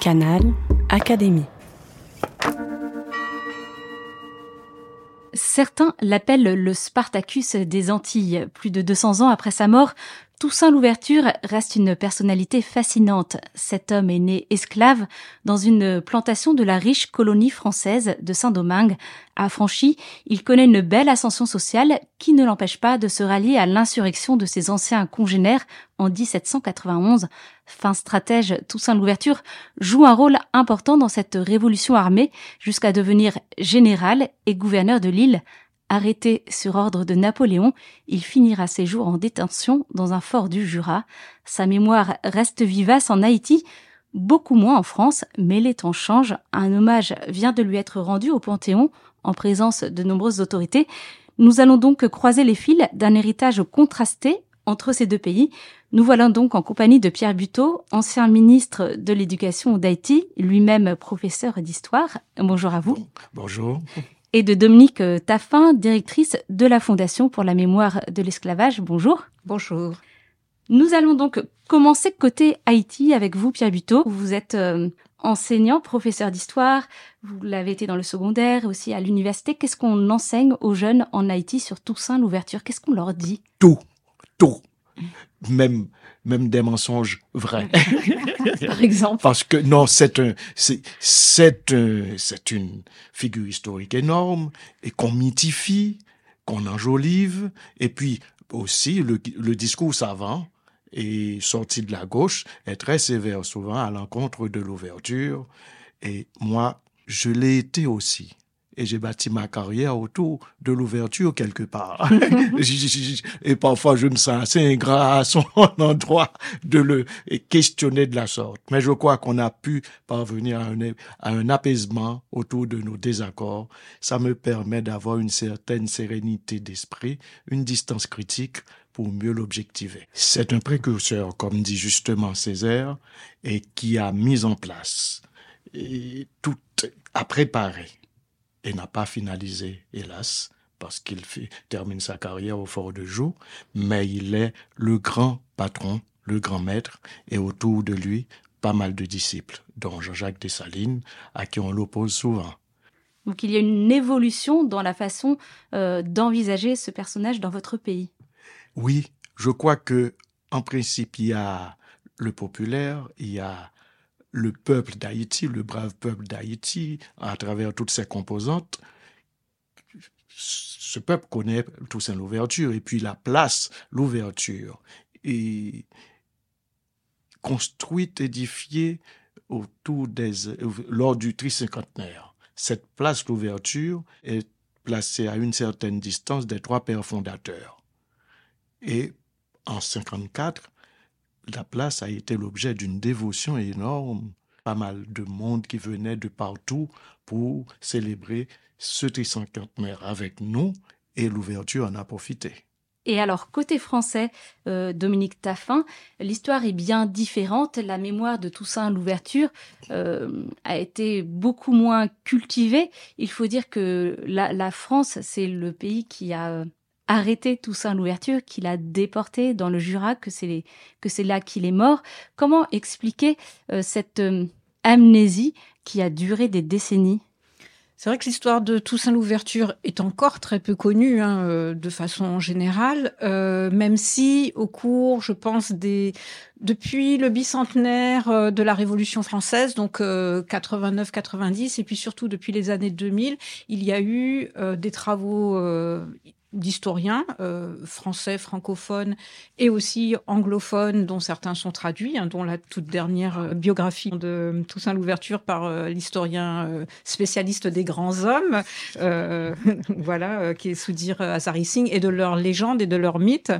Canal Académie. Certains l'appellent le Spartacus des Antilles. Plus de 200 ans après sa mort, Toussaint Louverture reste une personnalité fascinante. Cet homme est né esclave dans une plantation de la riche colonie française de Saint-Domingue. Affranchi, il connaît une belle ascension sociale qui ne l'empêche pas de se rallier à l'insurrection de ses anciens congénères en 1791. Fin stratège, Toussaint Louverture joue un rôle important dans cette révolution armée jusqu'à devenir général et gouverneur de l'île. Arrêté sur ordre de Napoléon, il finira ses jours en détention dans un fort du Jura. Sa mémoire reste vivace en Haïti, beaucoup moins en France, mais les temps changent. Un hommage vient de lui être rendu au Panthéon en présence de nombreuses autorités. Nous allons donc croiser les fils d'un héritage contrasté entre ces deux pays. Nous voilà donc en compagnie de Pierre Buteau, ancien ministre de l'Éducation d'Haïti, lui-même professeur d'histoire. Bonjour à vous. Bonjour et de Dominique Taffin, directrice de la Fondation pour la mémoire de l'esclavage. Bonjour. Bonjour. Nous allons donc commencer côté Haïti avec vous, Pierre Buteau. Vous êtes euh, enseignant, professeur d'histoire, vous l'avez été dans le secondaire, aussi à l'université. Qu'est-ce qu'on enseigne aux jeunes en Haïti sur Toussaint l'ouverture? Qu'est-ce qu'on leur dit? Tout, tout. Même même des mensonges vrais. Par exemple. Parce que non, c'est un, c'est, c'est c'est une figure historique énorme et qu'on mythifie, qu'on enjolive, et puis aussi le, le discours savant et sorti de la gauche est très sévère souvent à l'encontre de l'ouverture. Et moi, je l'ai été aussi et j'ai bâti ma carrière autour de l'ouverture quelque part. et parfois, je me sens assez ingrat à son endroit de le questionner de la sorte. Mais je crois qu'on a pu parvenir à un, à un apaisement autour de nos désaccords. Ça me permet d'avoir une certaine sérénité d'esprit, une distance critique pour mieux l'objectiver. C'est un précurseur, comme dit justement Césaire, et qui a mis en place et tout a préparé et n'a pas finalisé, hélas, parce qu'il termine sa carrière au fort de Joux, mais il est le grand patron, le grand maître, et autour de lui, pas mal de disciples, dont Jean-Jacques Dessalines, à qui on l'oppose souvent. Donc il y a une évolution dans la façon euh, d'envisager ce personnage dans votre pays. Oui, je crois que en principe il y a le populaire, il y a le peuple d'Haïti, le brave peuple d'Haïti, à travers toutes ses composantes, ce peuple connaît Toussaint l'ouverture et puis la place, l'ouverture, est construite, édifiée autour des, lors du tricinquantenaire. Cette place, l'ouverture, est placée à une certaine distance des trois pères fondateurs. Et en 54, la place a été l'objet d'une dévotion énorme. Pas mal de monde qui venait de partout pour célébrer ce tricentenaire avec nous et l'ouverture en a profité. Et alors, côté français, euh, Dominique Taffin, l'histoire est bien différente. La mémoire de Toussaint l'ouverture euh, a été beaucoup moins cultivée. Il faut dire que la France, c'est le pays qui a arrêté Toussaint l'ouverture, qu'il a déporté dans le Jura, que c'est là qu'il est mort. Comment expliquer euh, cette euh, amnésie qui a duré des décennies? C'est vrai que l'histoire de Toussaint l'ouverture est encore très peu connue hein, euh, de façon générale, même si au cours, je pense, depuis le bicentenaire de la Révolution française, donc 89-90, et puis surtout depuis les années 2000, il y a eu des travaux d'historiens euh, français, francophones et aussi anglophones, dont certains sont traduits, hein, dont la toute dernière euh, biographie de Toussaint Louverture par euh, l'historien spécialiste des grands hommes, voilà, qui est Soudir Azari Singh, et de leurs légendes et de leurs mythes.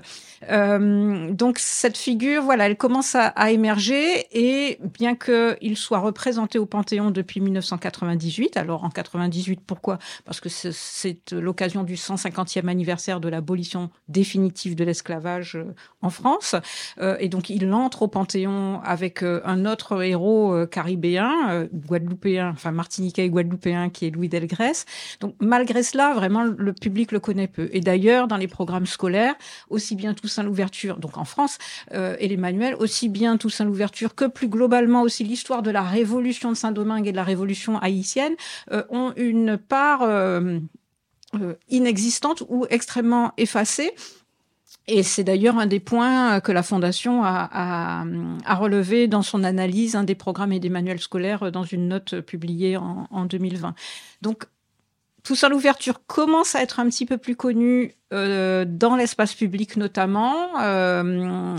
donc cette figure, voilà, elle commence à, émerger et bien qu'il soit représenté au Panthéon depuis 1998, alors en 98, pourquoi? Parce que c'est l'occasion du 150e anniversaire anniversaire de l'abolition définitive de l'esclavage euh, en France. Euh, et donc, il entre au Panthéon avec euh, un autre héros caribéen, guadeloupéen, enfin martiniquais et guadeloupéen, qui est Louis Delgrès. Donc, malgré cela, vraiment, le public le connaît peu. Et d'ailleurs, dans les programmes scolaires, aussi bien Toussaint l'ouverture, donc en France, et les manuels, aussi bien Toussaint l'ouverture que plus globalement aussi l'histoire de la révolution de Saint-Domingue et de la révolution haïtienne, ont une part inexistante ou extrêmement effacée. Et c'est d'ailleurs un des points que la Fondation a, relevé dans son analyse des programmes et des manuels scolaires dans une note publiée en, en 2020. Donc, ça, l'ouverture commence à être un petit peu plus connu euh, dans l'espace public notamment, euh,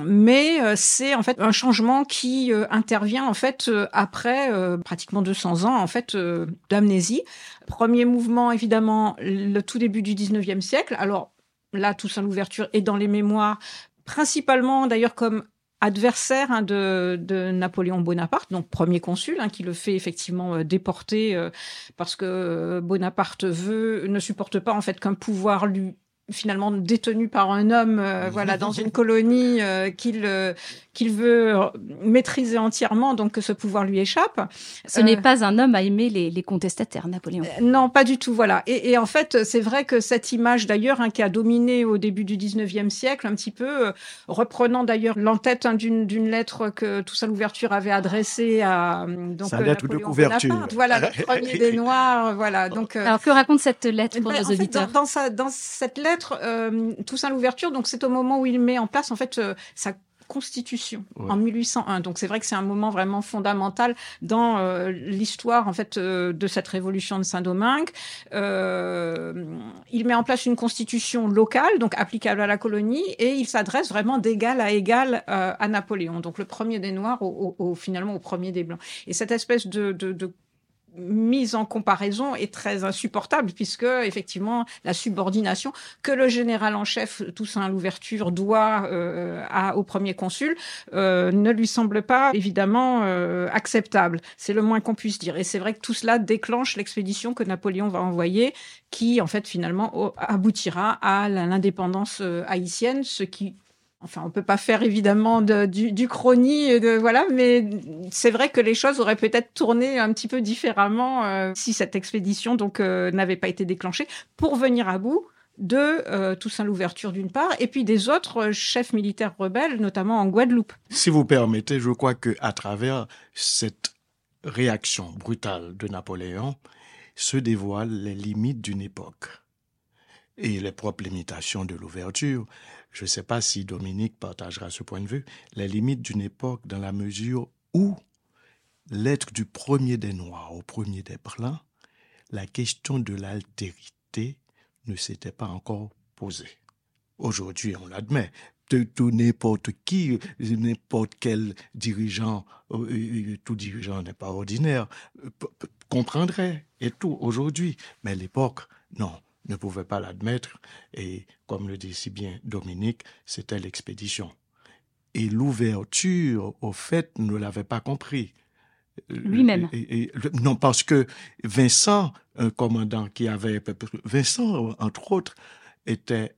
mais euh, c'est en fait un changement qui intervient en fait après pratiquement 200 ans en fait d'amnésie. Premier mouvement évidemment le tout début du 19e siècle. Alors là, ça, l'ouverture est dans les mémoires, principalement d'ailleurs comme adversaire hein, de, Napoléon Bonaparte, donc premier consul, hein, qui le fait effectivement euh, déporter euh, parce que euh, Bonaparte veut ne supporte pas en fait qu'un pouvoir lui finalement détenu par un homme voilà dans une colonie qu'il qu'il veut maîtriser entièrement, donc que ce pouvoir lui échappe. Ce n'est pas un homme à aimer les, les contestataires, Napoléon. non, pas du tout, voilà. Et, et en fait, c'est vrai que cette image, d'ailleurs, hein, qui a dominé au début du 19e siècle, un petit peu, reprenant d'ailleurs l'entête hein, d'une lettre que Toussaint Louverture avait adressée à donc, Sa lettre Napoléon de couverture. Bonaparte, voilà, le premier des Noirs, voilà. Donc, Alors, que raconte cette lettre pour ben, nos auditeurs dans, dans, sa, dans, cette lettre, euh, Toussaint Louverture, donc c'est au moment où il met en place, en fait, euh, sa Constitution en 1801. Donc c'est vrai que c'est un moment vraiment fondamental dans euh, l'histoire en fait euh, de cette révolution de Saint-Domingue. Euh, il met en place une constitution locale, donc applicable à la colonie, et il s'adresse vraiment d'égal à égal à Napoléon. Donc le premier des Noirs au, au, finalement au premier des Blancs. Et cette espèce de, de, de mise en comparaison est très insupportable puisque effectivement la subordination que le général en chef Toussaint l'ouverture doit euh, à, au premier consul euh, ne lui semble pas évidemment euh, acceptable. C'est le moins qu'on puisse dire. Et c'est vrai que tout cela déclenche l'expédition que Napoléon va envoyer, qui en fait finalement aboutira à l'indépendance haïtienne, ce qui Enfin, on peut pas faire évidemment de, du, du chrony, de, voilà, mais c'est vrai que les choses auraient peut-être tourné un petit peu différemment euh, si cette expédition donc euh, n'avait pas été déclenchée pour venir à bout de euh, Toussaint l'ouverture d'une part, et puis des autres chefs militaires rebelles, notamment en Guadeloupe. Si vous permettez, je crois que à travers cette réaction brutale de Napoléon se dévoilent les limites d'une époque et les propres limitations de l'ouverture. Je ne sais pas si Dominique partagera ce point de vue, les limites d'une époque dans la mesure où l'être du premier des Noirs au premier des Blancs, la question de l'altérité ne s'était pas encore posée. Aujourd'hui, on l'admet, tout n'importe qui, n'importe quel dirigeant, euh, tout dirigeant n'est pas ordinaire, comprendrait et tout aujourd'hui. Mais l'époque, non ne pouvait pas l'admettre, et comme le dit si bien Dominique, c'était l'expédition. Et l'ouverture, au fait, ne l'avait pas compris. Lui-même. non, parce que Vincent, un commandant qui avait... Vincent, entre autres, était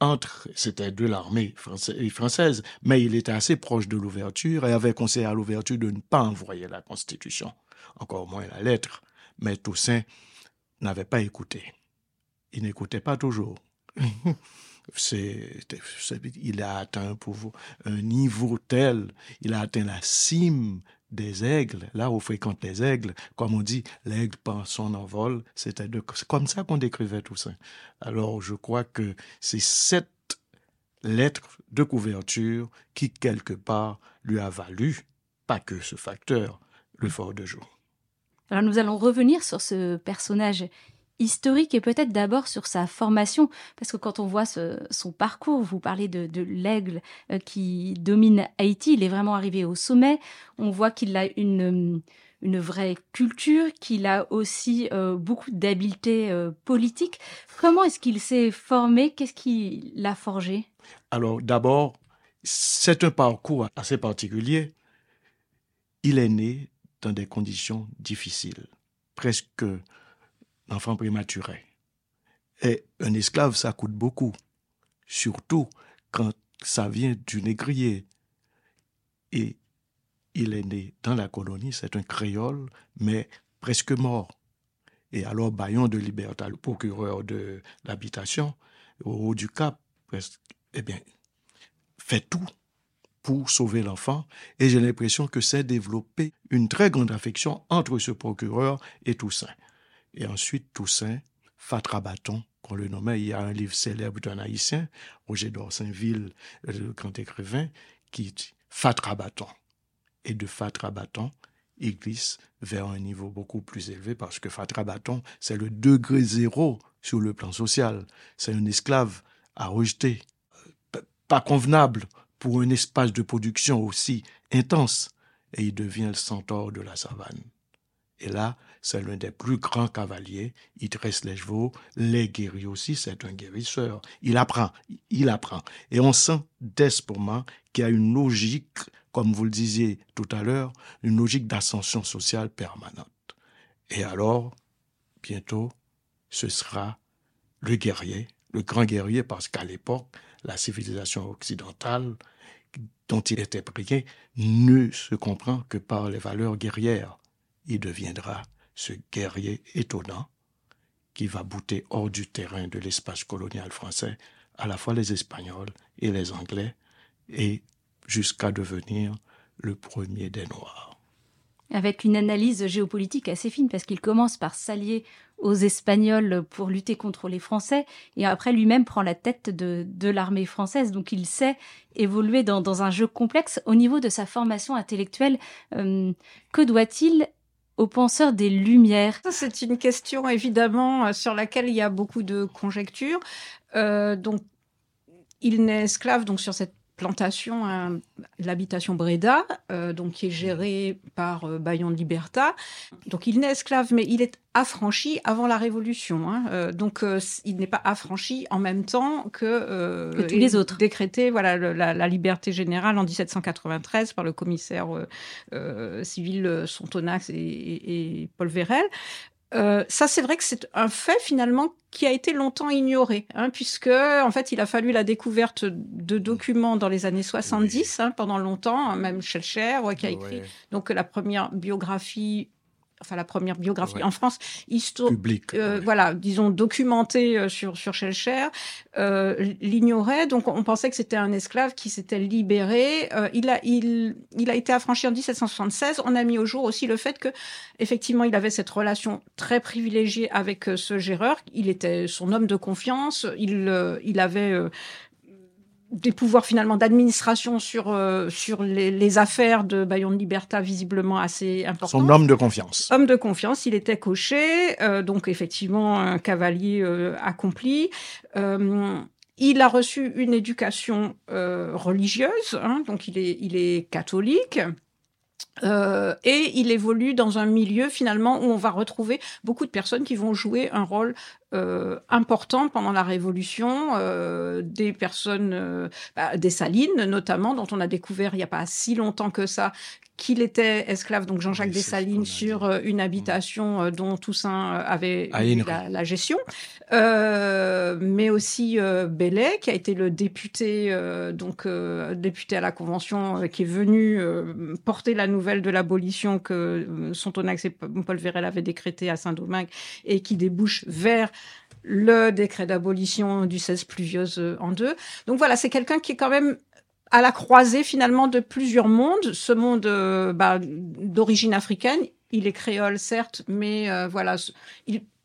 entre, c'était de l'armée française, mais il était assez proche de l'ouverture et avait conseillé à l'ouverture de ne pas envoyer la Constitution, encore moins la lettre. Mais Toussaint n'avait pas écouté il n'écoutait pas toujours. il a atteint vous un niveau tel, il a atteint la cime des aigles, là où fréquentent les aigles, comme on dit, l'aigle prend son envol, c'était comme ça qu'on décrivait tout ça. Alors je crois que c'est cette lettre de couverture qui, quelque part, lui a valu, pas que ce facteur, le fort de jour. Alors nous allons revenir sur ce personnage historique et peut-être d'abord sur sa formation, parce que quand on voit son parcours, vous parlez de, de l'aigle euh, qui domine Haïti, il est vraiment arrivé au sommet, on voit qu'il a une, une vraie culture, qu'il a aussi euh, beaucoup d'habileté euh, politique. Comment est-ce qu'il s'est formé? Qu'est-ce qui l'a forgé? Alors d'abord, c'est un parcours assez particulier. Il est né dans des conditions difficiles, presque l'enfant prématuré. Et un esclave, ça coûte beaucoup. Surtout quand ça vient du négrier. Et il est né dans la colonie, c'est un créole, mais presque mort. Et alors Bayon de Liberta, le procureur de l'habitation, au haut du Cap, eh bien, fait tout pour sauver l'enfant. Et j'ai l'impression que c'est développé une très grande affection entre ce procureur et Toussaint. Et ensuite, Toussaint, Fatra Bâton, qu'on le nommait, il y a un livre célèbre d'un haïtien, Roger d'Orsainville, le grand écrivain, qui dit Fatra Bâton. Et de Fatra Bâton, il glisse vers un niveau beaucoup plus élevé parce que Fatra Bâton, c'est le degré zéro sur le plan social. C'est un esclave à rejeter, pas convenable pour un espace de production aussi intense. Et il devient le centaure de la savane. Et là, c'est l'un des plus grands cavaliers. Il dresse les chevaux, les guérit aussi, c'est un guérisseur. Il apprend, il apprend. Et on sent moment qu'il y a une logique, comme vous le disiez tout à l'heure, une logique d'ascension sociale permanente. Et alors, bientôt, ce sera le guerrier, le grand guerrier, parce qu'à l'époque, la civilisation occidentale dont il était prié ne se comprend que par les valeurs guerrières. Il deviendra ce guerrier étonnant qui va bouter hors du terrain de l'espace colonial français à la fois les Espagnols et les Anglais, et jusqu'à devenir le premier des Noirs avec une analyse géopolitique assez fine, parce qu'il commence par s'allier aux Espagnols pour lutter contre les Français, et après lui-même prend la tête de, de l'armée française. Donc il sait évoluer dans, un jeu complexe. Au niveau de sa formation intellectuelle, euh, que doit-il aux penseurs des Lumières C'est une question évidemment sur laquelle il y a beaucoup de conjectures. Euh, donc il n'est esclave donc sur cette plantation, l'habitation Breda, euh, donc qui est gérée par euh, Bayon de Liberta. Donc il n'est esclave, mais il est affranchi avant la Révolution. Hein. Euh, donc il n'est pas affranchi en même temps que, que tous les autres. Décrété voilà la, liberté générale en 1793 par le commissaire civil Sontonax et, et Paul Vérel. Euh, ça, c'est vrai que c'est un fait finalement qui a été longtemps ignoré, hein, puisque en fait, il a fallu la découverte de documents dans les années 70, hein, pendant longtemps, hein, même Schellcher, qui a écrit donc la première biographie enfin la première biographie en France, historique, euh, voilà, disons documentée euh, sur sur Schellcher, euh, l'ignorait. Donc on pensait que c'était un esclave qui s'était libéré. Euh, il a il il a été affranchi en 1776. On a mis au jour aussi le fait que effectivement il avait cette relation très privilégiée avec euh, ce géreur. Il était son homme de confiance. Il il avait des pouvoirs finalement d'administration sur euh, sur les, les, affaires de Bayon de Liberta visiblement assez importants. Son homme de confiance. Homme de confiance, il était coché, euh, donc effectivement un cavalier euh, accompli. il a reçu une éducation religieuse, hein, donc il est il est catholique. Euh, et il évolue dans un milieu finalement où on va retrouver beaucoup de personnes qui vont jouer un rôle euh, important pendant la Révolution, euh, des personnes, euh, bah, des Salines notamment, dont on a découvert il n'y a pas si longtemps que ça qu'il était esclave, donc Jean-Jacques Dessalines, sur euh, une habitation euh, dont Toussaint avait la, la, gestion, mais aussi Bellet, qui a été le député, donc député à la Convention, qui est venu porter la nouvelle de l'abolition que Sontonax et Paul Vérel avaient décrété à Saint-Domingue et qui débouche vers le décret d'abolition du 16 pluvieuse en deux. Donc voilà, c'est quelqu'un qui est quand même à la croisée finalement de plusieurs mondes. Ce monde euh, bah, d'origine africaine, il est créole certes, mais euh, voilà,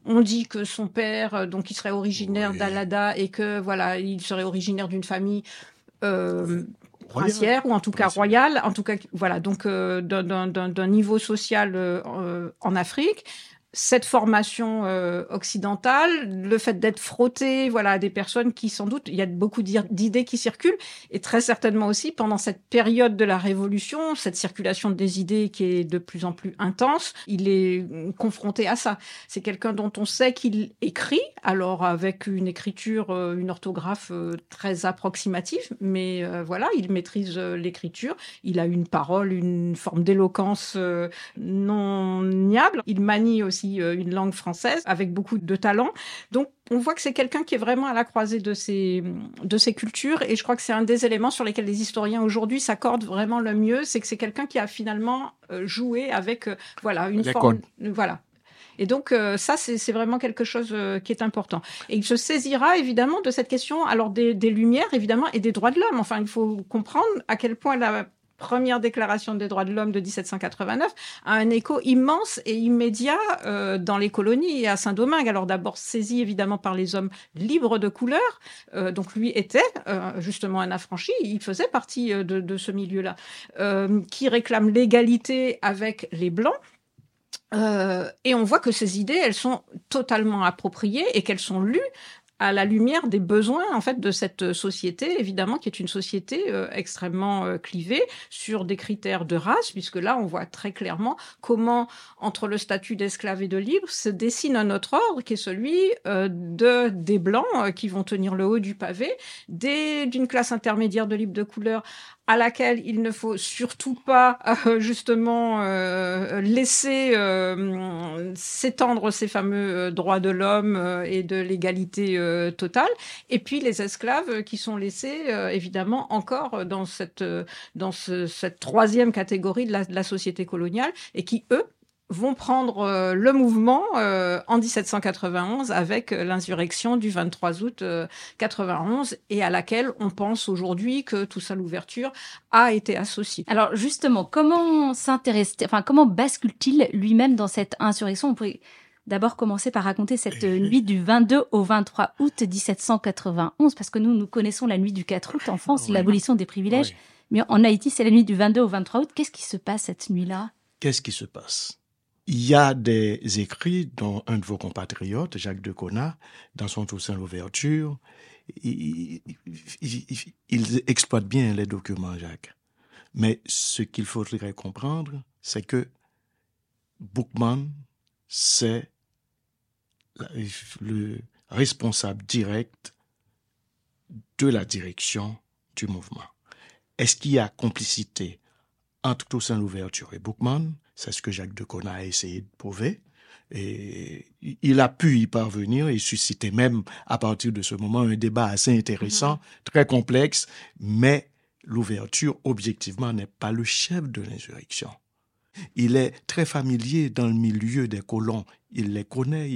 on dit que son père, euh, donc il serait originaire d'Alada et que voilà, il serait originaire d'une famille princière ou en tout cas royale, en tout cas voilà, donc d'un niveau social en Afrique cette formation euh, occidentale, le fait d'être frotté, voilà, à des personnes qui sans doute, il y a beaucoup d'idées qui circulent, et très certainement aussi pendant cette période de la Révolution, cette circulation des idées qui est de plus en plus intense, il est confronté à ça. C'est quelqu'un dont on sait qu'il écrit, alors avec une écriture, euh, une orthographe euh, très approximative, mais voilà, il maîtrise l'écriture, il a une parole, une forme d'éloquence non niable, il manie aussi aussi euh, une langue française avec beaucoup de talent. Donc, on voit que c'est quelqu'un qui est vraiment à la croisée de ces, de ces cultures. Et je crois que c'est un des éléments sur lesquels les historiens aujourd'hui s'accordent vraiment le mieux. C'est que c'est quelqu'un qui a finalement euh, joué avec, euh, voilà, une forme, voilà, et donc, euh, ça, c'est vraiment quelque chose euh, qui est important. Et il se saisira évidemment de cette question, alors des, des Lumières, évidemment, et des droits de l'homme. Enfin, il faut comprendre à quel point la première déclaration des droits de l'homme de 1789 a un écho immense et immédiat euh, dans les colonies et à Saint-Domingue. Alors d'abord saisi évidemment par les hommes libres de couleur, euh, donc lui était euh, justement un affranchi, il faisait partie de, de ce milieu-là, qui réclame l'égalité avec les blancs euh, et on voit que ces idées, elles sont totalement appropriées et qu'elles sont lues à la lumière des besoins en fait de cette société, évidemment, qui est une société euh, extrêmement euh, clivée sur des critères de race, puisque là, on voit très clairement comment, entre le statut d'esclave et de libre, se dessine un autre ordre qui est celui de des blancs qui vont tenir le haut du pavé, d'une classe intermédiaire de libre de couleur à laquelle il ne faut surtout pas euh, justement euh, laisser euh, s'étendre ces fameux droits de l'homme et de l'égalité totale. Et puis les esclaves qui sont laissés évidemment encore dans cette cette troisième catégorie de la, société coloniale et qui eux vont prendre euh, le mouvement euh, en 1791 avec euh, l'insurrection du 23 août 91 et à laquelle on pense aujourd'hui que tout ça l'ouverture a été associé. Alors justement, comment s'intéresse, enfin comment bascule-t-il lui-même dans cette insurrection? D'abord commencer par raconter cette nuit du 22 au 23 août 1791 parce que nous nous connaissons la nuit du 4 août en France, l'abolition des privilèges, mais en Haïti c'est la nuit du 22 au 23 août. Qu'est-ce qui se passe cette nuit-là? Qu'est-ce qui se passe? Il y a des écrits dont un de vos compatriotes, Jacques de Cona, dans son Toussaint l'ouverture, il, il, exploite bien les documents, Jacques. Mais ce qu'il faudrait comprendre, c'est que Bookman, c'est le responsable direct de la direction du mouvement. Est-ce qu'il y a complicité entre Toussaint l'ouverture et Bookman c'est ce que Jacques de Cona a essayé de prouver. Et il a pu y parvenir et susciter même à partir de ce moment un débat assez intéressant, mm-hmm. très complexe, mais l'ouverture, objectivement, n'est pas le chef de l'insurrection. Il est très familier dans le milieu des colons. Il les connaît.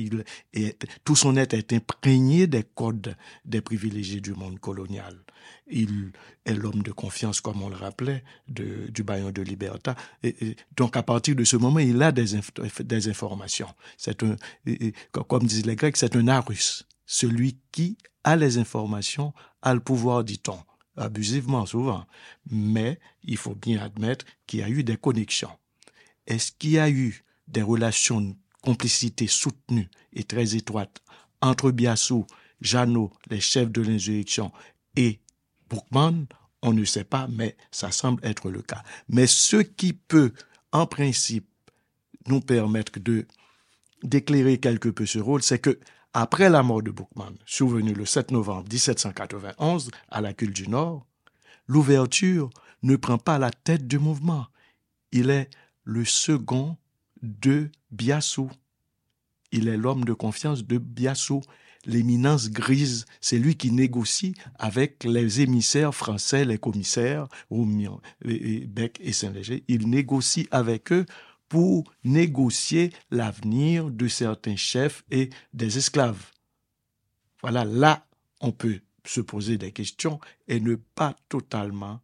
Tout son être est imprégné des codes des privilégiés du monde colonial. Il est l'homme de confiance, comme on le rappelait, du baillon de Liberta. Donc, à partir de ce moment, il a des, informations. Comme disent les Grecs, c'est un arus. Celui qui a les informations a le pouvoir, dit-on abusivement souvent, mais il faut bien admettre qu'il y a eu des connexions est-ce qu'il y a eu des relations de complicité soutenues et très étroites entre Biassou, Jeannot, les chefs de l'insurrection, et Boukman? On ne sait pas, mais ça semble être le cas. Mais ce qui peut, en principe, nous permettre de d'éclairer quelque peu ce rôle, c'est que après la mort de Boukman, survenue le 7 novembre 1791 à la Cule du Nord, l'ouverture ne prend pas la tête du mouvement. Il est le second de Biassou. Il est l'homme de confiance de Biassou. L'éminence grise, c'est lui qui négocie avec les émissaires français, les commissaires, Bec et Saint-Léger. Il négocie avec eux pour négocier l'avenir de certains chefs et des esclaves. Voilà, là, on peut se poser des questions et ne pas totalement,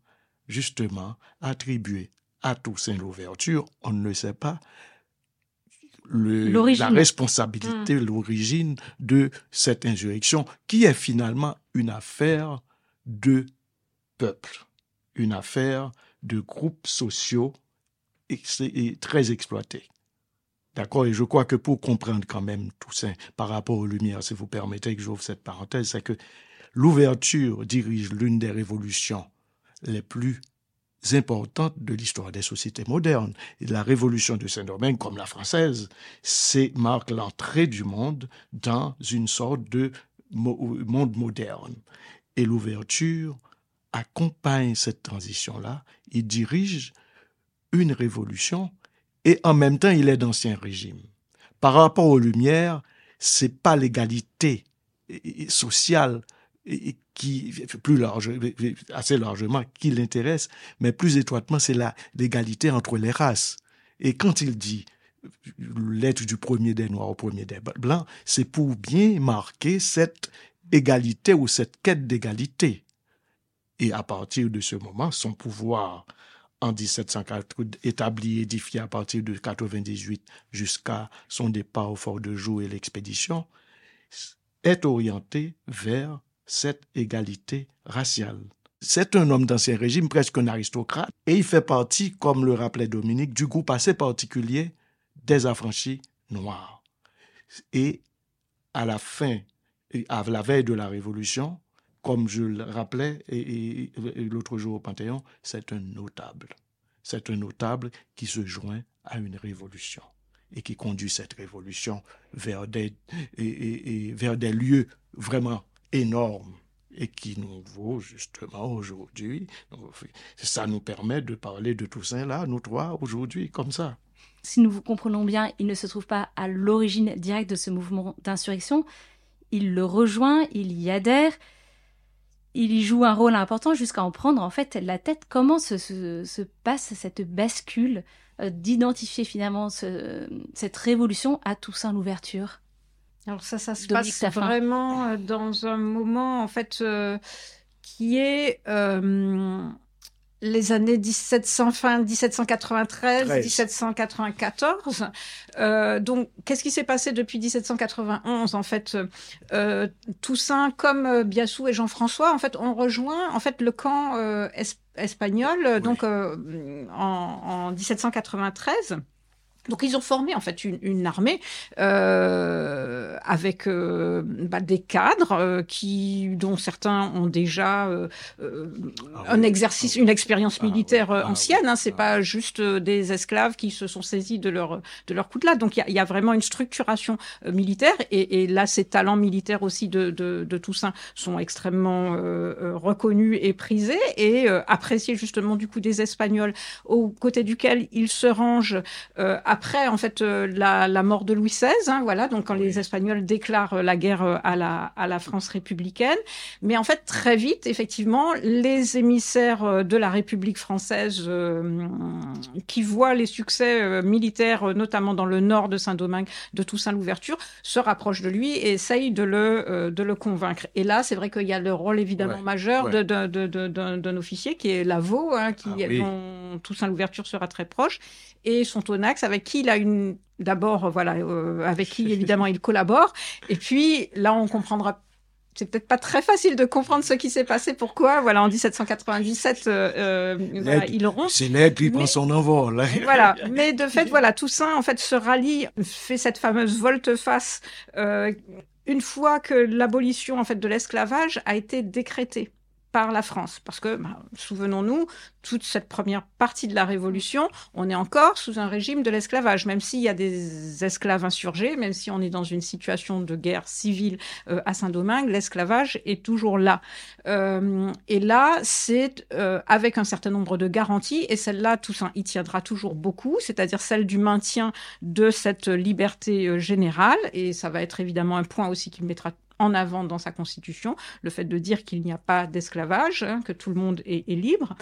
justement, attribuer à Toussaint l'ouverture, on ne sait pas le, la responsabilité, hmm. l'origine de cette insurrection, qui est finalement une affaire de peuple, une affaire de groupes sociaux et très exploités. D'accord? Et je crois que pour comprendre quand même Toussaint par rapport aux Lumières, si vous permettez que j'ouvre cette parenthèse, c'est que l'ouverture dirige l'une des révolutions les plus importantes de l'histoire des sociétés modernes. La révolution de Saint-Domingue, comme la française, marque l'entrée du monde dans une sorte de monde moderne. Et l'ouverture accompagne cette transition-là. Il dirige une révolution et en même temps, il est d'ancien régime. par rapport aux Lumières, c'est pas l'égalité sociale qui plus large, assez largement, qui l'intéresse, mais plus étroitement, c'est l'égalité entre les races. Et quand il dit l'être du premier des noirs au premier des blancs, c'est pour bien marquer cette égalité ou cette quête d'égalité. Et à partir de ce moment, son pouvoir en 1704 établi, édifié à partir de 98 jusqu'à son départ au fort de Joux et l'expédition, est orienté vers cette égalité raciale. C'est un homme d'ancien régime, presque un aristocrate, et il fait partie, comme le rappelait Dominique, du groupe assez particulier des affranchis noirs. Et à la fin, à la veille de la Révolution, comme je le rappelais et, l'autre jour au Panthéon, c'est un notable. C'est un notable qui se joint à une révolution et qui conduit cette révolution vers des, vers des lieux vraiment énormes et qui nous vaut justement aujourd'hui. Ça nous permet de parler de Toussaint là, nous trois, aujourd'hui, comme ça. Si nous vous comprenons bien, il ne se trouve pas à l'origine directe de ce mouvement d'insurrection. Il le rejoint, il y adhère, il y joue un rôle important jusqu'à en prendre en fait la tête. Comment se, se, passe cette bascule euh, d'identifier finalement cette révolution à Toussaint l'ouverture? Alors ça, ça se passe vraiment euh, dans un moment en fait euh, qui est les années 1700, fin 1793, 1794. Euh, donc, qu'est-ce qui s'est passé depuis 1791 En fait, euh, Toussaint, comme euh, Biassou et Jean-François, en fait, ont rejoint en fait le camp euh, espagnol, donc euh, en, en 1793. Donc ils ont formé en fait une, une armée euh, avec euh, bah, des cadres euh, qui, dont certains ont déjà euh, euh, ah un exercice, une expérience ah militaire ah ancienne. Hein, c'est pas juste des esclaves qui se sont saisis de leur de leur coutelas. Donc il y a, y a, vraiment une structuration militaire. Et, et, là ces talents militaires aussi de, de, de Toussaint sont extrêmement reconnus et prisés. Et appréciés justement du coup des Espagnols aux côtés duquel il se range après en fait euh, la, la, mort de Louis XVI, hein, voilà, donc quand les Espagnols déclarent euh, la guerre euh, à la, à la France républicaine. Mais en fait, très vite, effectivement, les émissaires de la République française euh, qui voient les succès militaires, notamment dans le nord de Saint-Domingue, de Toussaint l'Ouverture, se rapprochent de lui et essayent de le, de le convaincre. Et là, c'est vrai qu'il y a le rôle évidemment ouais, majeur ouais. d'un officier qui est Lavaux, hein, qui, ah, oui. dont Toussaint l'Ouverture sera très proche, et son Tonax, avec qui il a une d'abord voilà euh, avec qui évidemment il collabore et puis là on comprendra c'est peut-être pas très facile de comprendre ce qui s'est passé. Pourquoi Voilà, en 1797, euh, euh, voilà, il rompt. C'est Nègre qui prend son envol. voilà, mais de fait, voilà, Toussaint en fait se rallie, fait cette fameuse volte-face euh, une fois que l'abolition en fait de l'esclavage a été décrétée par la France. Parce que, bah, souvenons-nous, toute cette première partie de la Révolution, on est encore sous un régime de l'esclavage, même s'il y a des esclaves insurgés, même si on est dans une situation de guerre civile euh, à Saint-Domingue, l'esclavage est toujours là. Euh, et là, c'est euh, avec un certain nombre de garanties, et celle-là, ça, y tiendra toujours beaucoup, c'est-à-dire celle du maintien de cette liberté générale, et ça va être évidemment un point aussi qu'il mettra en avant dans sa constitution, le fait de dire qu'il n'y a pas d'esclavage, hein, que tout le monde est, libre.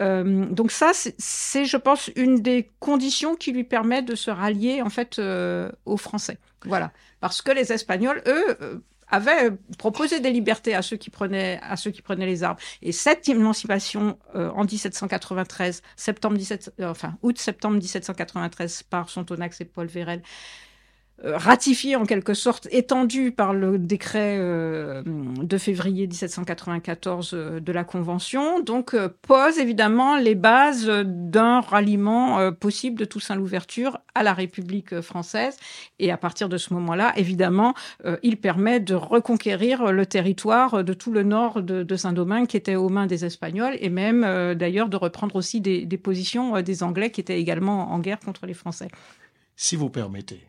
Euh, donc ça, c'est, je pense, une des conditions qui lui permet de se rallier en fait euh, aux Français. Voilà, parce que les Espagnols, eux, euh, avaient proposé des libertés à ceux qui prenaient à ceux qui prenaient les armes. Et cette émancipation euh, en 1793, septembre 17, euh, enfin août septembre 1793 par Sontonax et Paul Vérel, ratifié en quelque sorte, étendu par le décret euh, de février 1794 euh, de la Convention, donc euh, pose évidemment les bases d'un ralliement euh, possible de Toussaint l'Ouverture à la République française. Et à partir de ce moment-là, évidemment, euh, il permet de reconquérir le territoire de tout le nord de, de Saint-Domingue qui était aux mains des Espagnols et même d'ailleurs de reprendre aussi des, des positions des Anglais qui étaient également en guerre contre les Français. Si vous permettez,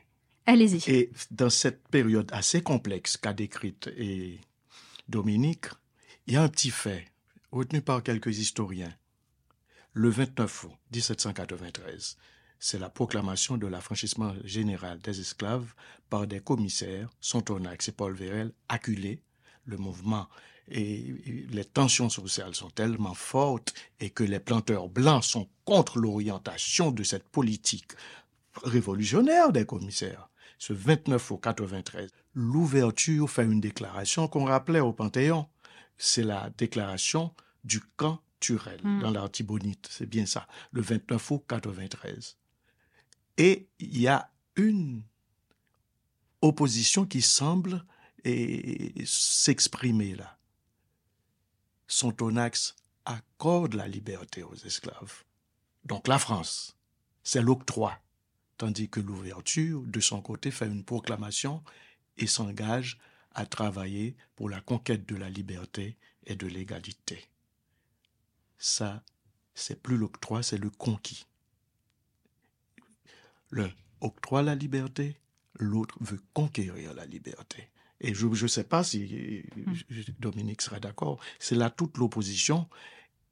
Allez-y. Et dans cette période assez complexe qu'a décrite et Dominique, il y a un petit fait retenu par quelques historiens. Le 29 août 1793, c'est la proclamation de l'affranchissement général des esclaves par des commissaires, Sontonax et Paul Vérel, acculés. Le mouvement et les tensions sociales sont tellement fortes et que les planteurs blancs sont contre l'orientation de cette politique révolutionnaire des commissaires. Ce 29 au 93, l'ouverture fait une déclaration qu'on rappelait au Panthéon. C'est la déclaration du camp Turel Hmm. dans l'Artibonite. C'est bien ça. Le 29 août 93. Et il y a une opposition qui semble s'exprimer là. Sontonax accorde la liberté aux esclaves. Donc la France, c'est l'octroi, tandis que l'ouverture, de son côté, fait une proclamation et s'engage à travailler pour la conquête de la liberté et de l'égalité. Ça, c'est plus l'octroi, c'est le conquis. L'un octroie la liberté, l'autre veut conquérir la liberté. Et je ne sais pas si euh, Dominique sera d'accord, c'est là toute l'opposition.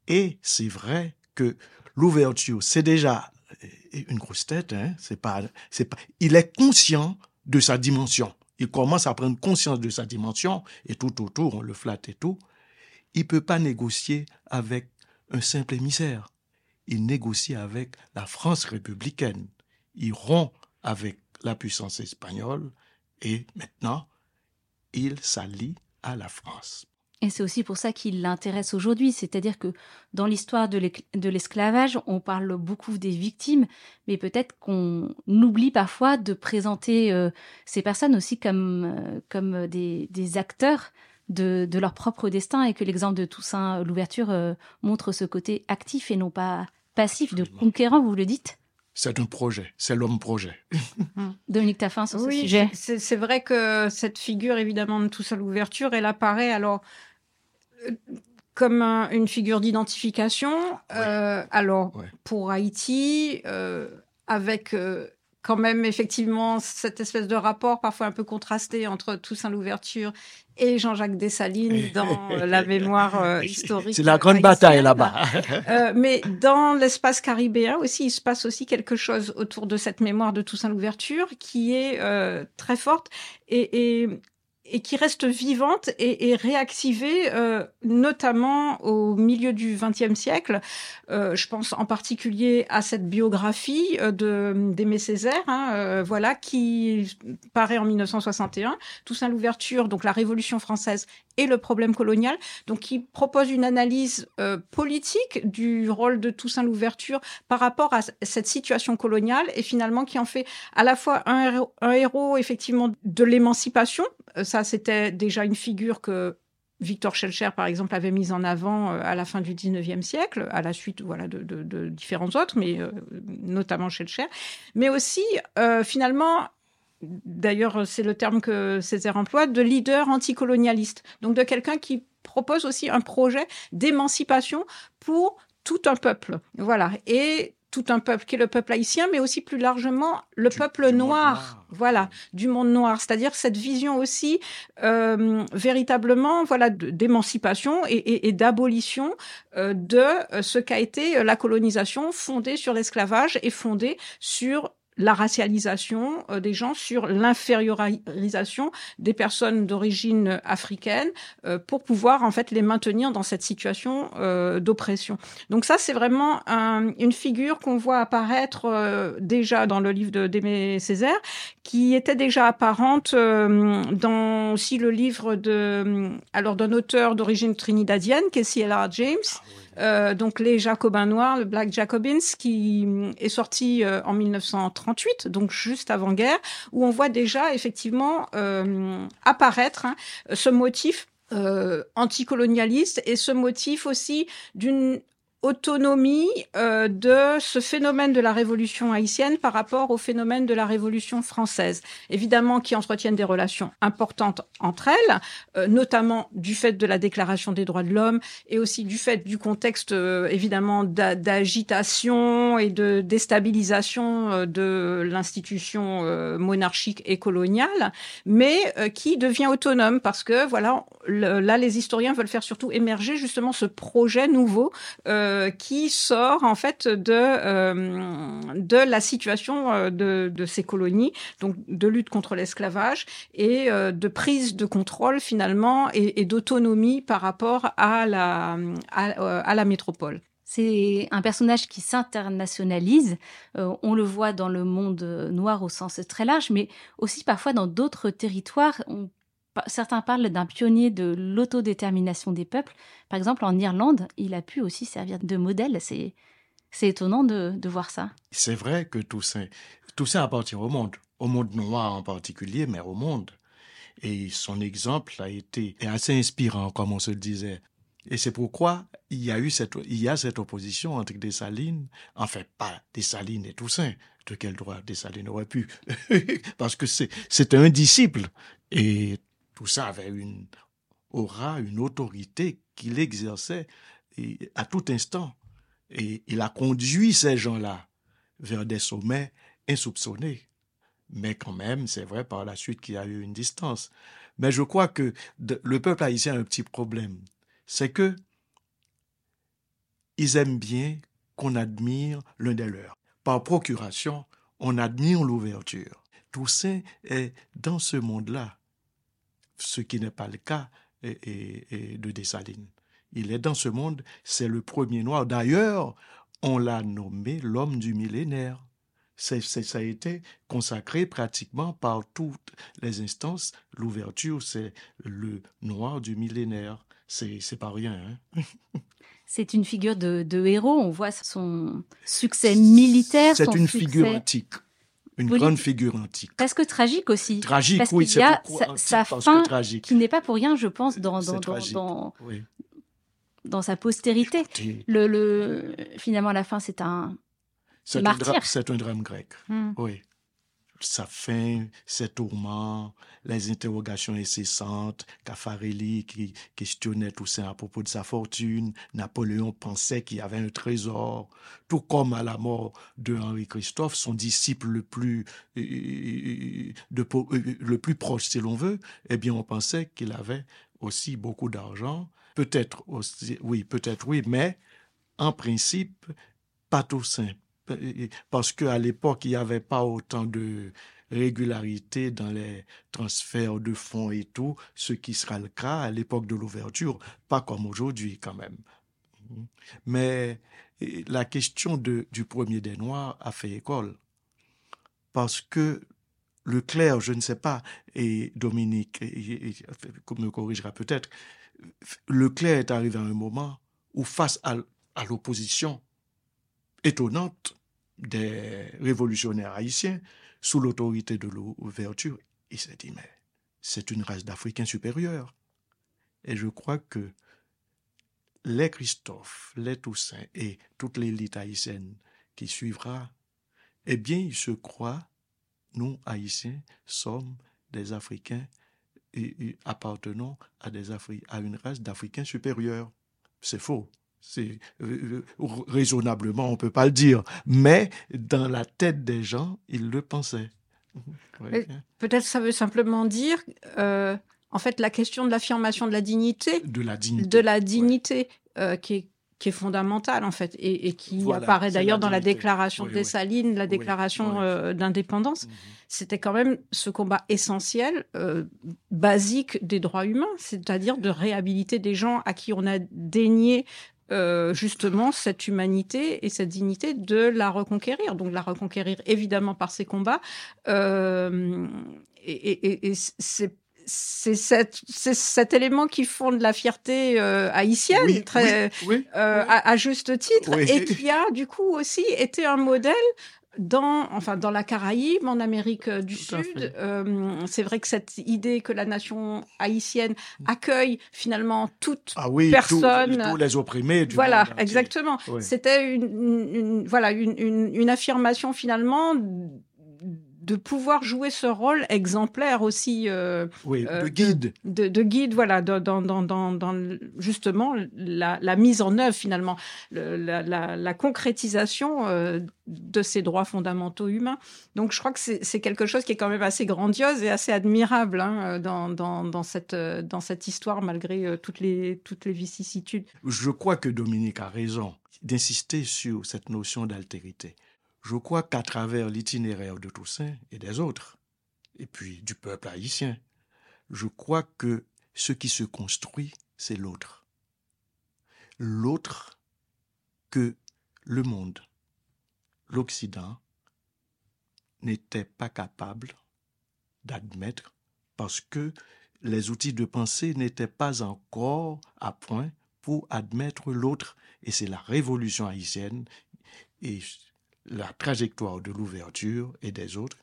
Et c'est vrai que l'ouverture, c'est déjà une grosse tête. Hein? C'est pas, c'est pas, il est conscient de sa dimension. Il commence à prendre conscience de sa dimension et tout autour, on le flatte et tout. Il peut pas négocier avec un simple émissaire. Il négocie avec la France républicaine. Il rompt avec la puissance espagnole et maintenant, il s'allie à la France. Et c'est aussi pour ça qu'il l'intéresse aujourd'hui, c'est-à-dire que dans l'histoire de l'esclavage, on parle beaucoup des victimes, mais peut-être qu'on oublie parfois de présenter euh, ces personnes aussi comme, euh, comme des, des acteurs de, de, leur propre destin et que l'exemple de Toussaint Louverture euh, montre ce côté actif et non pas passif, de conquérant, vous le dites? C'est un projet, c'est l'homme projet. Dominique Taffin sur oui, ce sujet. C'est vrai que cette figure, évidemment, de Toussaint Louverture, elle apparaît. Alors comme un, une figure d'identification. Ouais. Euh, alors, ouais. pour Haïti, euh, avec euh, quand même effectivement cette espèce de rapport parfois un peu contrasté entre Toussaint Louverture et Jean-Jacques Dessalines dans la mémoire historique. C'est la grande bataille là-bas. mais dans l'espace caribéen aussi, il se passe aussi quelque chose autour de cette mémoire de Toussaint Louverture qui est très forte et, et et qui reste vivante et, et réactivée, euh, notamment au milieu du XXe siècle. Euh, je pense en particulier à cette biographie euh, de d'Aimé Césaire, hein, euh, voilà, qui paraît en 1961. Toussaint l'ouverture, donc la Révolution française et le problème colonial, donc qui propose une analyse euh, politique du rôle de Toussaint l'ouverture par rapport à cette situation coloniale et finalement qui en fait à la fois un héros, un héros effectivement de l'émancipation. Euh, ça, c'était déjà une figure que Victor Schellcher, par exemple, avait mise en avant euh, à la fin du 19e siècle, à la suite voilà, de, de, différents autres, mais euh, notamment Schellcher. Mais aussi, finalement, d'ailleurs, c'est le terme que Césaire emploie, de leader anticolonialiste. Donc de quelqu'un qui propose aussi un projet d'émancipation pour tout un peuple. Voilà. Et tout un peuple qui est le peuple haïtien, mais aussi plus largement le Du- peuple du noir, noir. voilà, du monde noir. C'est-à-dire cette vision aussi euh, véritablement, voilà, d'émancipation et, et- et d'abolition euh, de euh, ce qu'a été la colonisation fondée sur l'esclavage et fondée sur la racialisation euh, des gens, sur l'infériorisation des personnes d'origine africaine euh, pour pouvoir en fait les maintenir dans cette situation euh, d'oppression. Donc ça, c'est vraiment un- une figure qu'on voit apparaître euh, déjà dans le livre de d'Aimé Césaire, qui était déjà apparente euh, dans aussi le livre de alors d'un auteur d'origine trinidadienne, est C.L.R. James, euh, donc les Jacobins noirs, le Black Jacobins, qui hum, est sorti euh, en 1938, donc juste avant guerre, où on voit déjà effectivement euh, apparaître hein, ce motif euh, anticolonialiste et ce motif aussi d'une autonomie euh, de ce phénomène de la révolution haïtienne par rapport au phénomène de la révolution française. Évidemment, qui entretiennent des relations importantes entre elles, euh, notamment du fait de la Déclaration des droits de l'homme et aussi du fait du contexte euh, évidemment d'a- d'agitation et de déstabilisation euh, de l'institution euh, monarchique et coloniale, mais euh, qui devient autonome parce que voilà, là les historiens veulent faire surtout émerger justement ce projet nouveau euh, euh, qui sort en fait de euh, de la situation euh, de, de ces colonies, donc de lutte contre l'esclavage et de prise de contrôle finalement et, d'autonomie par rapport à la à, la métropole. C'est un personnage qui s'internationalise. On le voit dans le monde noir au sens très large, mais aussi parfois dans d'autres territoires. Certains parlent d'un pionnier de l'autodétermination des peuples. Par exemple, en Irlande, il a pu aussi servir de modèle. C'est c'est étonnant de, de voir ça. C'est vrai que Toussaint, Toussaint appartient au monde, au monde noir en particulier, mais au monde. Et son exemple a été assez inspirant, comme on se le disait. Et c'est pourquoi il y a eu cette, il y a cette opposition entre Dessalines, enfin pas Dessalines et Toussaint. De quel droit Dessalines aurait pu? Parce que c'est, c'était un disciple. Et Toussaint avait une aura, une autorité qu'il exerçait à tout instant. Et il a conduit ces gens-là vers des sommets insoupçonnés. Mais quand même, c'est vrai par la suite qu'il y a eu une distance. Mais je crois que le peuple haïtien a un petit problème. C'est que ils aiment bien qu'on admire l'un des leurs. Par procuration, on admire l'ouverture. Toussaint est dans ce monde-là, ce qui n'est pas le cas de Dessalines. Il est dans ce monde, c'est le premier noir. D'ailleurs, on l'a nommé l'homme du millénaire. Ça a été consacré pratiquement par toutes les instances. L'ouverture, c'est le noir du millénaire. C'est pas rien. Hein? C'est une figure de, de héros. On voit son succès militaire. C'est une succès figure antique. Une grande figure antique. Presque tragique aussi. Tragique, Parce oui, c'est y a pourquoi sa- sa parce fin que. Qui n'est pas pour rien, je pense, dans, dans, dans, tragique. dans, Oui. dans sa postérité. Écoutez, Le, le, finalement, à la fin, c'est un. C'est un, martyr. dra- c'est un drame grec. Hmm. Oui. Sa fin, ses tourments, les interrogations incessantes, Caffarelli qui questionnait Toussaint à propos de sa fortune, Napoléon pensait qu'il y avait un trésor, tout comme à la mort de Henri Christophe, son disciple le plus, euh, po- euh, le plus proche, si l'on veut, eh bien, on pensait qu'il avait aussi beaucoup d'argent, peut-être aussi, oui, peut-être oui, mais en principe, pas Toussaint parce qu'à l'époque, il n'y avait pas autant de régularité dans les transferts de fonds et tout, ce qui sera le cas à l'époque de l'ouverture, pas comme aujourd'hui quand même. Mais la question de, du premier des Noirs a fait école, parce que le clerc, je ne sais pas, et Dominique me corrigera peut-être, le clerc est arrivé à un moment où face à l'opposition étonnante des révolutionnaires haïtiens sous l'autorité de l'ouverture, il s'est dit, mais c'est une race d'Africains supérieurs. Et je crois que les Christophe, les Toussaint et toute l'élite haïtienne qui suivra, eh bien, ils se croient, nous, Haïtiens, sommes des Africains et, et à, des Afri à une race d'Africains supérieurs. C'est faux. C'est euh, raisonnablement, on peut pas le dire, mais dans la tête des gens, ils le pensaient. Ouais. Peut-être ça veut simplement dire, euh, en fait, la question de l'affirmation de la dignité, de la dignité, de la dignité ouais. euh, qui est qui est fondamentale en fait et, et qui voilà, apparaît d'ailleurs dans la déclaration oui, de Dessalines, oui. la déclaration oui, euh, d'indépendance. Mm -hmm. C'était quand même ce combat essentiel, euh, basique des droits humains, c'est-à-dire de réhabiliter des gens à qui on a dénié euh, justement cette humanité et cette dignité de la reconquérir. Donc la reconquérir évidemment par ces combats. Euh, et, et, et c'est c'est cet, cet, élément qui fonde la fierté euh, haïtienne, oui, très, oui, oui, euh, à, à, juste titre, et qui a du coup aussi été un modèle dans, enfin, dans la Caraïbe, en Amérique du Tout Sud. Euh, c'est vrai que cette idée que la nation haïtienne accueille finalement toute ah oui, personne, tous les opprimés. Du voilà, monde exactement. C'était une, une, une, voilà une, une, affirmation finalement de pouvoir jouer ce rôle exemplaire aussi. Euh, oui, de guide. De, guide, voilà, dans, dans, dans, dans justement la, la, mise en œuvre finalement, la, la, la, concrétisation euh, de ces droits fondamentaux humains. Donc je crois que c'est quelque chose qui est quand même assez grandiose et assez admirable hein, dans, cette, dans cette histoire malgré euh, toutes, les, toutes les vicissitudes. Je crois que Dominique a raison d'insister sur cette notion d'altérité. Je crois qu'à travers l'itinéraire de Toussaint et des autres, et puis du peuple haïtien, je crois que ce qui se construit, c'est l'autre. L'autre que le monde, l'Occident, n'était pas capable d'admettre parce que les outils de pensée n'étaient pas encore à point pour admettre l'autre. Et c'est la révolution haïtienne la trajectoire de l'ouverture et des autres,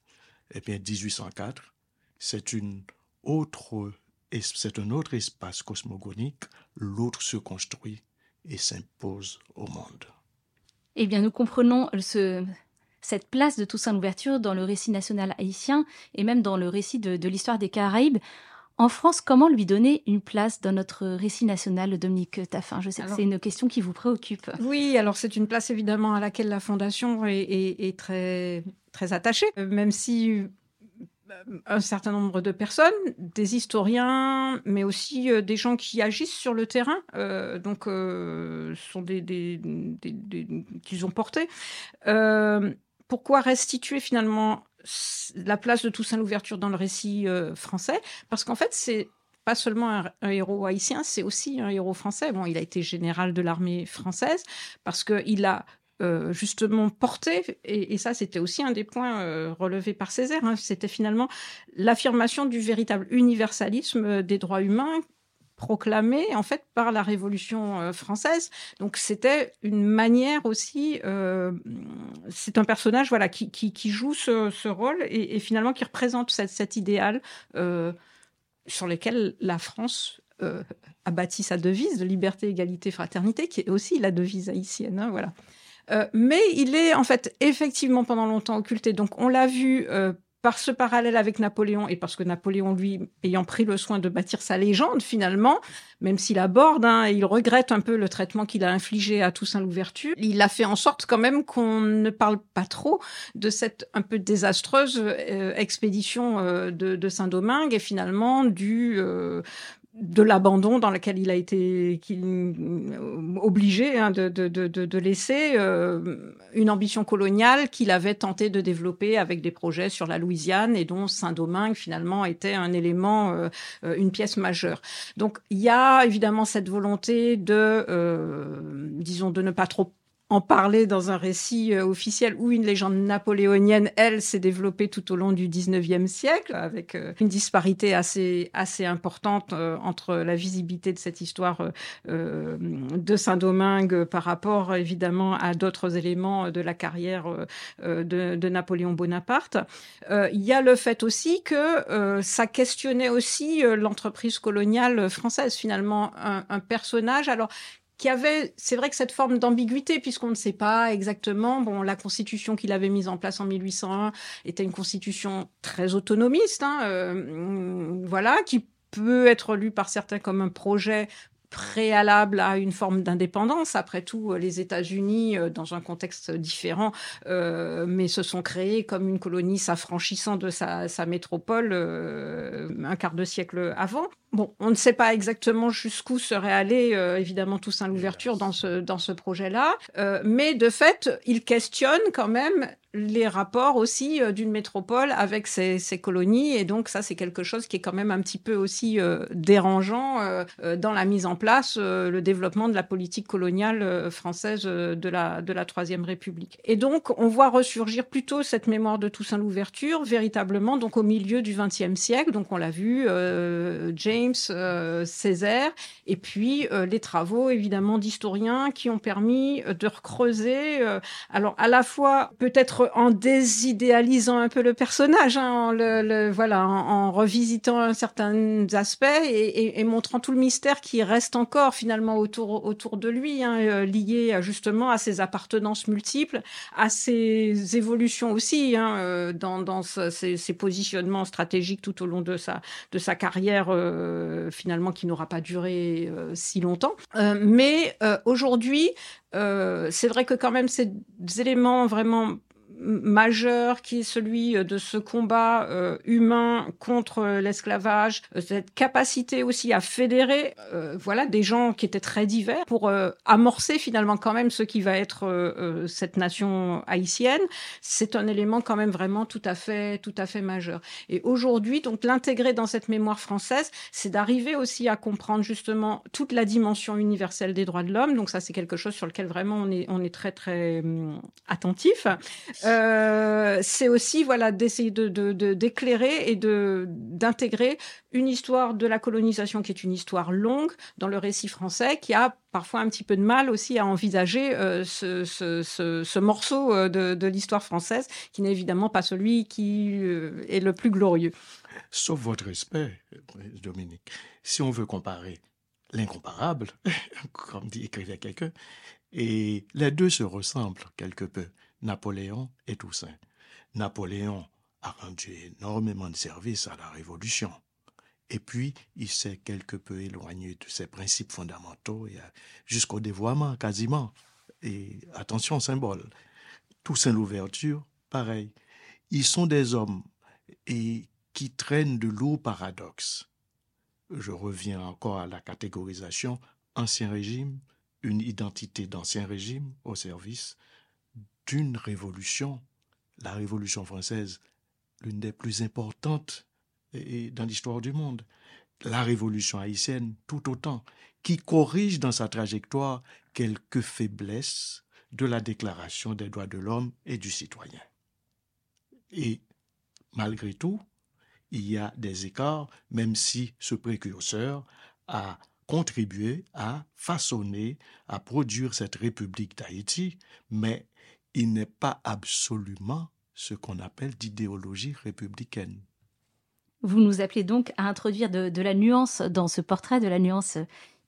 eh bien 1804, c'est une autre c'est un autre espace cosmogonique, l'autre se construit et s'impose au monde. Eh bien, nous comprenons ce, cette place de Toussaint Louverture dans le récit national haïtien et même dans le récit de l'histoire des Caraïbes. En France, comment lui donner une place dans notre récit national, Dominique Taffin? Je sais que c'est une question qui vous préoccupe. Oui, alors c'est une place évidemment à laquelle la Fondation est, très, très attachée, euh, même si euh, un certain nombre de personnes, des historiens, mais aussi euh, des gens qui agissent sur le terrain, donc sont des, des, qu'ils ont portés. pourquoi restituer finalement la place de Toussaint Louverture dans le récit euh, français, parce qu'en fait, c'est pas seulement un, héros haïtien, c'est aussi un héros français. Bon, il a été général de l'armée française parce qu'il a euh, justement porté, et, ça c'était aussi un des points euh, relevés par Césaire, hein, c'était finalement l'affirmation du véritable universalisme des droits humains proclamé en fait par la Révolution euh, française. Donc c'était une manière aussi. Euh, c'est un personnage voilà qui, qui, joue ce, rôle et, finalement qui représente cet idéal euh, sur lequel la France a bâti sa devise de liberté, égalité, fraternité, qui est aussi la devise haïtienne. Hein, voilà. mais il est en fait effectivement pendant longtemps occulté. Donc on l'a vu par ce parallèle avec Napoléon et parce que Napoléon, lui, ayant pris le soin de bâtir sa légende finalement, même s'il aborde, hein, il regrette un peu le traitement qu'il a infligé à Toussaint Louverture, il a fait en sorte quand même qu'on ne parle pas trop de cette un peu désastreuse euh, expédition euh, de, Saint-Domingue et finalement du euh, de l'abandon dans lequel il a été euh, obligé hein, de, de, de, laisser euh, une ambition coloniale qu'il avait tenté de développer avec des projets sur la Louisiane et dont Saint-Domingue finalement était un élément, euh, une pièce majeure. Donc il y a évidemment cette volonté de, disons, de ne pas trop en parler dans un récit euh, officiel ou une légende napoléonienne, elle, s'est développée tout au long du 19e siècle, avec euh, une disparité assez, importante euh, entre la visibilité de cette histoire de Saint-Domingue par rapport, évidemment, à d'autres éléments de la carrière de, Napoléon Bonaparte. Il y a le fait aussi que ça questionnait aussi l'entreprise coloniale française, finalement, un, un personnage, alors avait, c'est vrai que cette forme d'ambiguïté, puisqu'on ne sait pas exactement, bon, la constitution qu'il avait mise en place en 1801 était une constitution très autonomiste, hein, euh, voilà, qui peut être lue par certains comme un projet préalable à une forme d'indépendance. Après tout, les États-Unis, euh, dans un contexte différent, euh, mais se sont créés comme une colonie s'affranchissant de sa, sa métropole euh, un quart de siècle avant. Bon, on ne sait pas exactement jusqu'où serait allé, euh, évidemment, Toussaint Louverture dans ce, dans ce projet-là, euh, mais de fait, il questionne quand même les rapports aussi euh, d'une métropole avec ses, ses, colonies, et donc ça, c'est quelque chose qui est quand même un petit peu aussi dérangeant dans la mise en place, le développement de la politique coloniale française de la, de la Troisième République. Et donc, on voit ressurgir plutôt cette mémoire de Toussaint Louverture, véritablement, donc au milieu du XXe siècle, donc on l'a vu, James James, euh, Césaire, et puis euh, les travaux évidemment d'historiens qui ont permis euh, de recreuser, alors à la fois peut-être en désidéalisant un peu le personnage, hein, en le, voilà, en, revisitant certains aspects et, montrant tout le mystère qui reste encore finalement autour autour de lui, hein, lié justement à ses appartenances multiples, à ses évolutions aussi hein, dans, ses, ses, positionnements stratégiques tout au long de sa de sa carrière finalement qui n'aura pas duré si longtemps. mais aujourd'hui, c'est vrai que quand même ces éléments vraiment majeur qui est celui euh, de ce combat euh, humain contre euh, l'esclavage, cette capacité aussi à fédérer voilà des gens qui étaient très divers pour amorcer finalement quand même ce qui va être cette nation haïtienne, c'est un élément quand même vraiment tout à fait tout à fait majeur. Et aujourd'hui donc l'intégrer dans cette mémoire française, c'est d'arriver aussi à comprendre justement toute la dimension universelle des droits de l'homme. Donc ça c'est quelque chose sur lequel vraiment on est on est très très hum, attentif. C'est aussi voilà d'essayer de, d'éclairer et de d'intégrer une histoire de la colonisation qui est une histoire longue dans le récit français qui a parfois un petit peu de mal aussi à envisager euh, ce, ce, morceau euh, de, de l'histoire française qui n'est évidemment pas celui qui est le plus glorieux. Sauf votre respect, Dominique, si on veut comparer l'incomparable, comme dit écrivait quelqu'un, et les deux se ressemblent quelque peu. Napoléon et Toussaint. Napoléon a rendu énormément de services à la Révolution. Et puis, il s'est quelque peu éloigné de ses principes fondamentaux jusqu'au dévoiement quasiment. Et attention, symbole. Toussaint l'ouverture, pareil. Ils sont des hommes et qui traînent de lourds paradoxes. Je reviens encore à la catégorisation ancien régime, une identité d'ancien régime au service d'une révolution, la Révolution française, l'une des plus importantes dans l'histoire du monde, la Révolution haïtienne tout autant, qui corrige dans sa trajectoire quelques faiblesses de la Déclaration des droits de l'homme et du citoyen. Et malgré tout, il y a des écarts, même si ce précurseur a contribué à façonner, à produire cette République d'Haïti, mais il n'est pas absolument ce qu'on appelle d'idéologie républicaine. Vous nous appelez donc à introduire de, la nuance dans ce portrait, de la nuance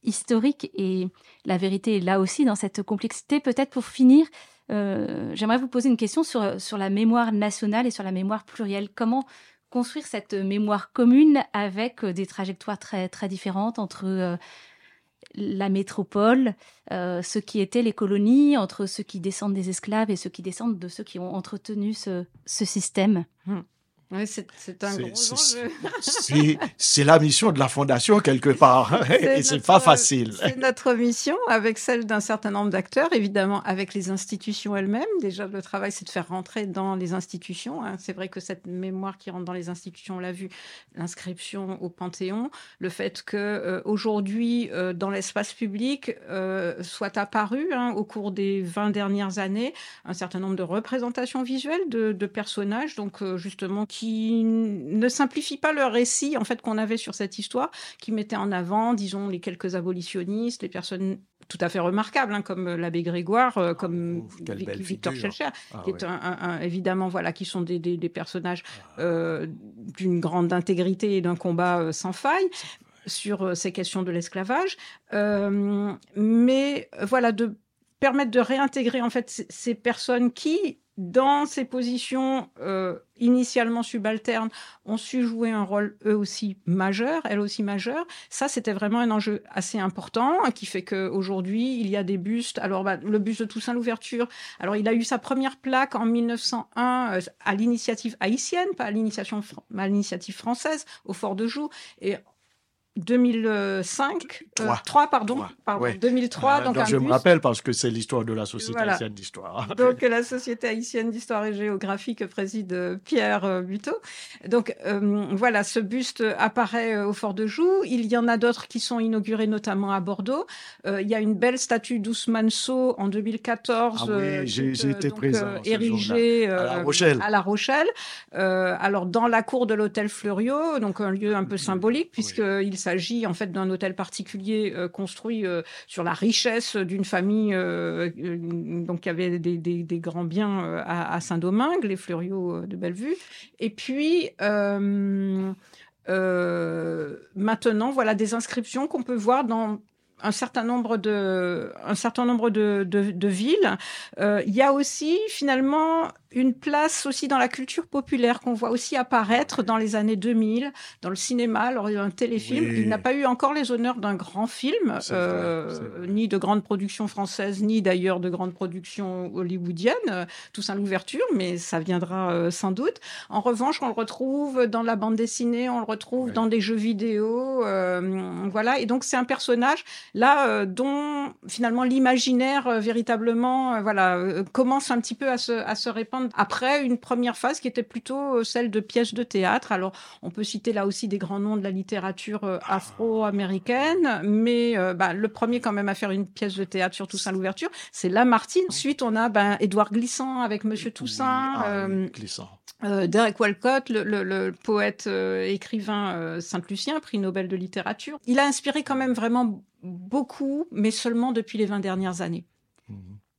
historique, et la vérité est là aussi dans cette complexité. Peut-être pour finir, euh, j'aimerais vous poser une question sur, sur la mémoire nationale et sur la mémoire plurielle. Comment construire cette mémoire commune avec des trajectoires très, très différentes entre euh, la métropole, euh, ce qui étaient les colonies, entre ceux qui descendent des esclaves et ceux qui descendent de ceux qui ont entretenu ce, système. C'est un gros C'est la mission de la fondation quelque part, hein, et c'est pas facile. C'est notre mission avec celle d'un certain nombre d'acteurs, évidemment avec les institutions elles-mêmes. Déjà, le travail, c'est de faire rentrer dans les institutions. Hein. C'est vrai que cette mémoire qui rentre dans les institutions, on l'a vu, l'inscription au Panthéon, le fait que euh, aujourd'hui, euh, dans l'espace public, euh, soit apparu hein, au cours des 20 dernières années un certain nombre de représentations visuelles de, de personnages, donc justement qui qui ne simplifie pas le récit en fait qu'on avait sur cette histoire, qui mettait en avant, disons, les quelques abolitionnistes, les personnes tout à fait remarquables, hein, comme l'abbé Grégoire, euh, comme Victor Schellcher, ah qui est un, évidemment voilà, qui sont des, des, personnages ah. euh, d'une grande intégrité et d'un combat euh, sans faille sur ces questions de l'esclavage, mais voilà de permettre de réintégrer en fait ces personnes qui dans ces positions euh, initialement subalternes, ont su jouer un rôle eux aussi majeur, elles aussi majeur. Ça, c'était vraiment un enjeu assez important qui fait qu'aujourd'hui, il y a des bustes. Alors, bah, le buste de Toussaint Louverture, alors il a eu sa première plaque en 1901 euh, à l'initiative haïtienne, pas à l'initiative française, au Fort de Joux. Et 2005, 3, euh, pardon, pardon 2003. donc, je me rappelle parce que c'est l'histoire de la Société haïtienne d'histoire. donc la Société haïtienne d'histoire et géographie que préside euh, Pierre euh, Buteau. Donc voilà, ce buste apparaît au Fort de Joux. Il y en a d'autres qui sont inaugurés notamment à Bordeaux. il y a une belle statue d'Ousmane Sow en 2014. Ah oui, j'ai été présent. érigée à La Rochelle. À La Rochelle. alors dans la cour de l'hôtel Fleuriot, donc un lieu un peu symbolique puisqu'il s'agit en fait d'un hôtel particulier construit sur la richesse d'une famille donc qui avait des, grands biens à, Saint-Domingue, les Fleuriot de Bellevue. Et puis euh, maintenant, voilà des inscriptions qu'on peut voir dans un certain nombre de, un certain nombre de, villes. Euh, il y a aussi finalement une place aussi dans la culture populaire qu'on voit aussi apparaître dans les années 2000 dans le cinéma. Alors il y a un téléfilm. Il n'a pas eu encore les honneurs d'un grand film, euh, ni de grande production française, ni d'ailleurs de grande production hollywoodienne. Euh, Toussaint l'ouverture, mais ça viendra euh, sans doute. En revanche, on le retrouve dans la bande dessinée, on le retrouve dans des jeux vidéo, euh, voilà. Et donc c'est un personnage là dont finalement l'imaginaire véritablement, voilà, commence un petit peu à se, à se répandre après une première phase qui était plutôt euh, celle de pièces de théâtre. Alors, on peut citer là aussi des grands noms de la littérature euh, afro-américaine, mais euh, bah, le premier quand même à faire une pièce de théâtre sur Toussaint l'ouverture, c'est Lamartine. Ensuite, on a ben, Édouard Glissant avec Monsieur Toussaint. Ah Glissant. Euh, Derek Walcott, le, le, le poète euh, écrivain euh, Saint-Lucien, prix Nobel de littérature, il a inspiré quand même vraiment beaucoup, mais seulement depuis les 20 dernières années. Mmh.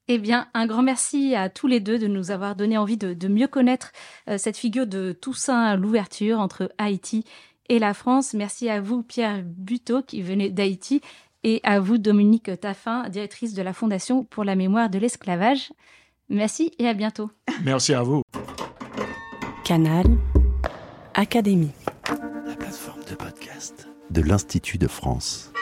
Eh bien, un grand merci à tous les deux de nous avoir donné envie de, de mieux connaître euh, cette figure de Toussaint l'ouverture entre Haïti et la France. Merci à vous, Pierre Buteau, qui venait d'Haïti, et à vous, Dominique Taffin, directrice de la Fondation pour la mémoire de l'esclavage. Merci et à bientôt. Merci à vous. Canal Académie. La plateforme de podcast de l'Institut de France.